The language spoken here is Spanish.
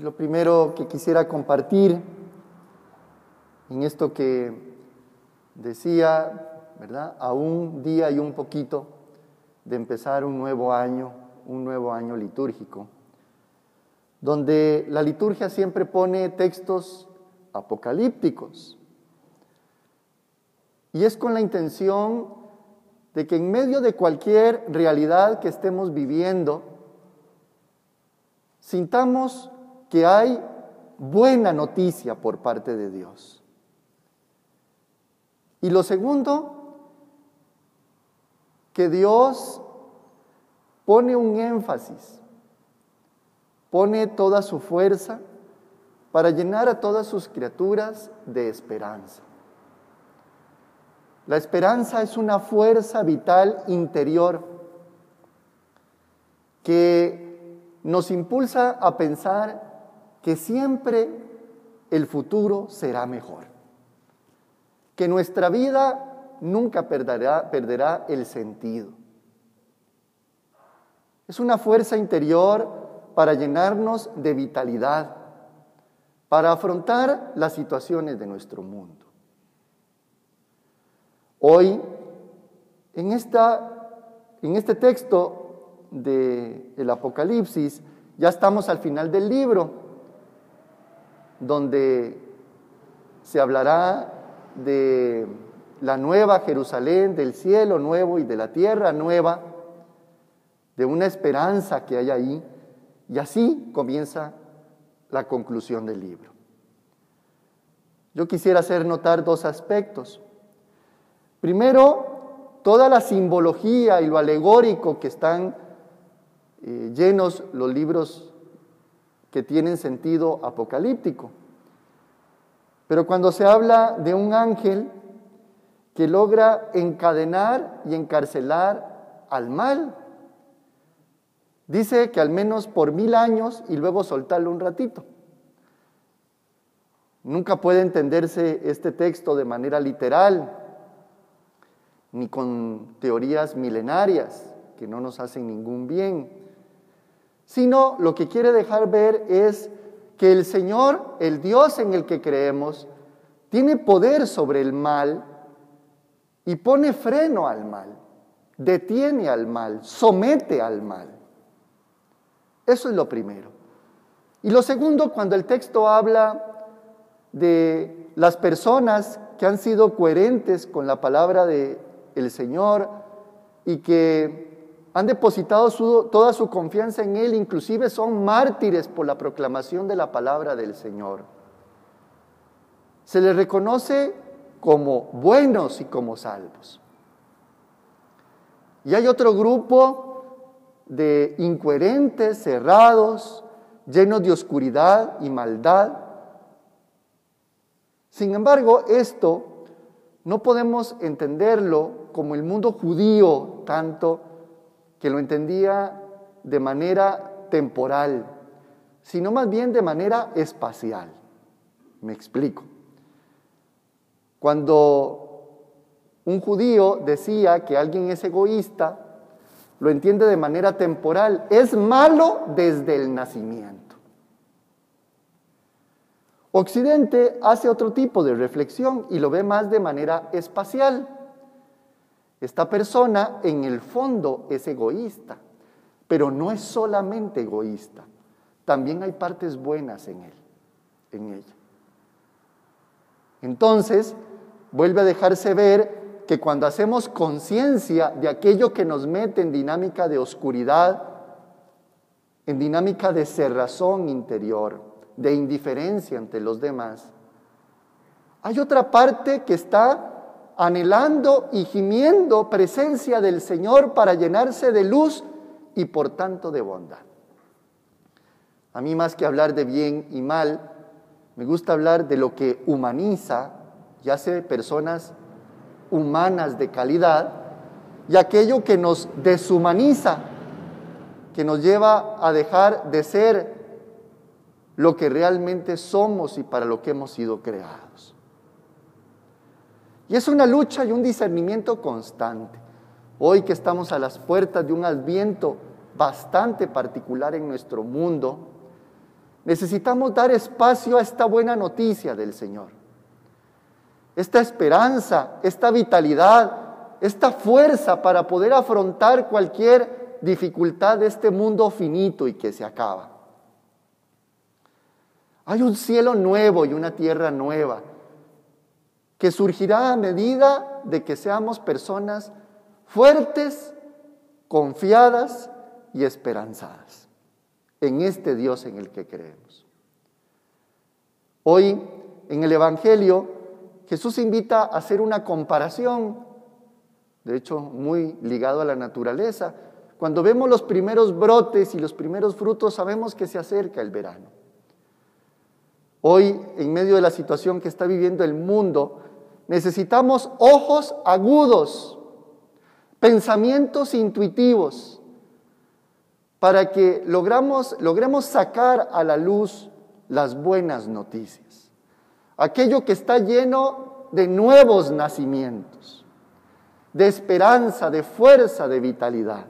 Lo primero que quisiera compartir en esto que decía, ¿verdad? A un día y un poquito de empezar un nuevo año, un nuevo año litúrgico, donde la liturgia siempre pone textos apocalípticos. Y es con la intención de que en medio de cualquier realidad que estemos viviendo, sintamos que hay buena noticia por parte de Dios. Y lo segundo, que Dios pone un énfasis, pone toda su fuerza para llenar a todas sus criaturas de esperanza. La esperanza es una fuerza vital interior que nos impulsa a pensar que siempre el futuro será mejor, que nuestra vida nunca perderá, perderá el sentido. Es una fuerza interior para llenarnos de vitalidad, para afrontar las situaciones de nuestro mundo. Hoy, en, esta, en este texto del Apocalipsis, ya estamos al final del libro, donde se hablará de la nueva Jerusalén, del cielo nuevo y de la tierra nueva, de una esperanza que hay ahí, y así comienza la conclusión del libro. Yo quisiera hacer notar dos aspectos. Primero, toda la simbología y lo alegórico que están eh, llenos los libros que tienen sentido apocalíptico. Pero cuando se habla de un ángel que logra encadenar y encarcelar al mal, Dice que al menos por mil años y luego soltarlo un ratito. Nunca puede entenderse este texto de manera literal, ni con teorías milenarias que no nos hacen ningún bien, sino lo que quiere dejar ver es que el Señor, el Dios en el que creemos, tiene poder sobre el mal y pone freno al mal, detiene al mal, somete al mal. Eso es lo primero. Y lo segundo, cuando el texto habla de las personas que han sido coherentes con la palabra del el Señor y que han depositado toda su confianza en Él, inclusive son mártires por la proclamación de la palabra del Señor. Se les reconoce como buenos y como salvos. Y hay otro grupo de incoherentes, cerrados, llenos de oscuridad y maldad. Sin embargo, esto no podemos entenderlo como el mundo judío tanto que lo entendía de manera temporal, sino más bien de manera espacial. Me explico. Cuando un judío decía que alguien es egoísta, lo entiende de manera temporal, es malo desde el nacimiento. Occidente hace otro tipo de reflexión y lo ve más de manera espacial. Esta persona en el fondo es egoísta, pero no es solamente egoísta, también hay partes buenas en él, en ella. Entonces, vuelve a dejarse ver que cuando hacemos conciencia de aquello que nos mete en dinámica de oscuridad, en dinámica de cerrazón interior, de indiferencia ante los demás, hay otra parte que está anhelando y gimiendo presencia del Señor para llenarse de luz y por tanto de bondad. A mí más que hablar de bien y mal, me gusta hablar de lo que humaniza y hace personas humanas de calidad y aquello que nos deshumaniza, que nos lleva a dejar de ser lo que realmente somos y para lo que hemos sido creados. Y es una lucha y un discernimiento constante. Hoy que estamos a las puertas de un adviento bastante particular en nuestro mundo, Necesitamos dar espacio a esta buena noticia del Señor. Esta esperanza, esta vitalidad, esta fuerza para poder afrontar cualquier dificultad de este mundo finito y que se acaba. Hay un cielo nuevo y una tierra nueva que surgirá a medida de que seamos personas fuertes, confiadas y esperanzadas en este Dios en el que creemos. Hoy, en el Evangelio, Jesús invita a hacer una comparación, de hecho muy ligado a la naturaleza. Cuando vemos los primeros brotes y los primeros frutos, sabemos que se acerca el verano. Hoy, en medio de la situación que está viviendo el mundo, necesitamos ojos agudos, pensamientos intuitivos, para que logramos, logremos sacar a la luz las buenas noticias, aquello que está lleno de nuevos nacimientos, de esperanza, de fuerza, de vitalidad.